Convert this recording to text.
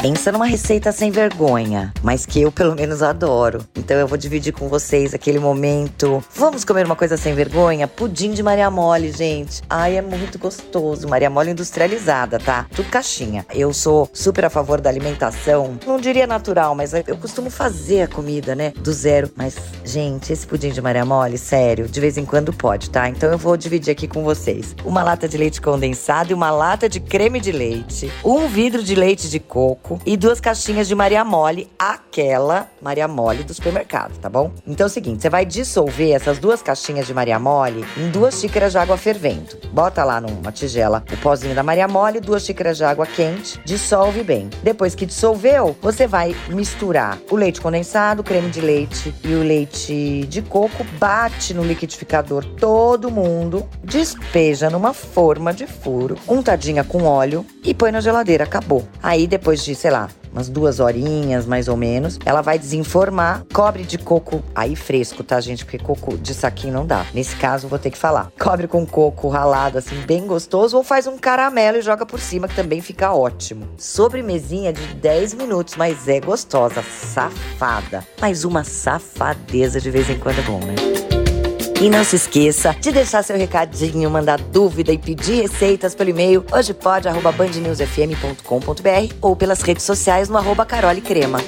Pensa numa receita sem vergonha, mas que eu pelo menos adoro. Então eu vou dividir com vocês aquele momento. Vamos comer uma coisa sem vergonha? Pudim de Maria Mole, gente. Ai, é muito gostoso. Maria Mole industrializada, tá? Tudo caixinha. Eu sou super a favor da alimentação. Não diria natural, mas eu costumo fazer a comida, né? Do zero. Mas, gente, esse pudim de Maria Mole, sério, de vez em quando pode, tá? Então eu vou dividir aqui com vocês. Uma lata de leite condensado e uma lata de creme de leite. Um vidro de leite de coco e duas caixinhas de Maria Mole, aquela Maria Mole do supermercado, tá bom? Então é o seguinte, você vai dissolver essas duas caixinhas de Maria Mole em duas xícaras de água fervendo. Bota lá numa tigela o pozinho da Maria Mole, duas xícaras de água quente, dissolve bem. Depois que dissolveu, você vai misturar o leite condensado, o creme de leite e o leite de coco, bate no liquidificador todo mundo, despeja numa forma de furo, untadinha com óleo e põe na geladeira, acabou. Aí depois de, sei lá, umas duas horinhas mais ou menos. Ela vai desenformar, cobre de coco aí fresco, tá, gente? Porque coco de saquinho não dá. Nesse caso, vou ter que falar. Cobre com coco ralado, assim, bem gostoso, ou faz um caramelo e joga por cima, que também fica ótimo. Sobremesinha de 10 minutos, mas é gostosa, safada. Mas uma safadeza de vez em quando é bom, né? E não se esqueça de deixar seu recadinho, mandar dúvida e pedir receitas pelo e-mail hojepod.bandnewsfm.com.br ou pelas redes sociais no arroba Carole Crema.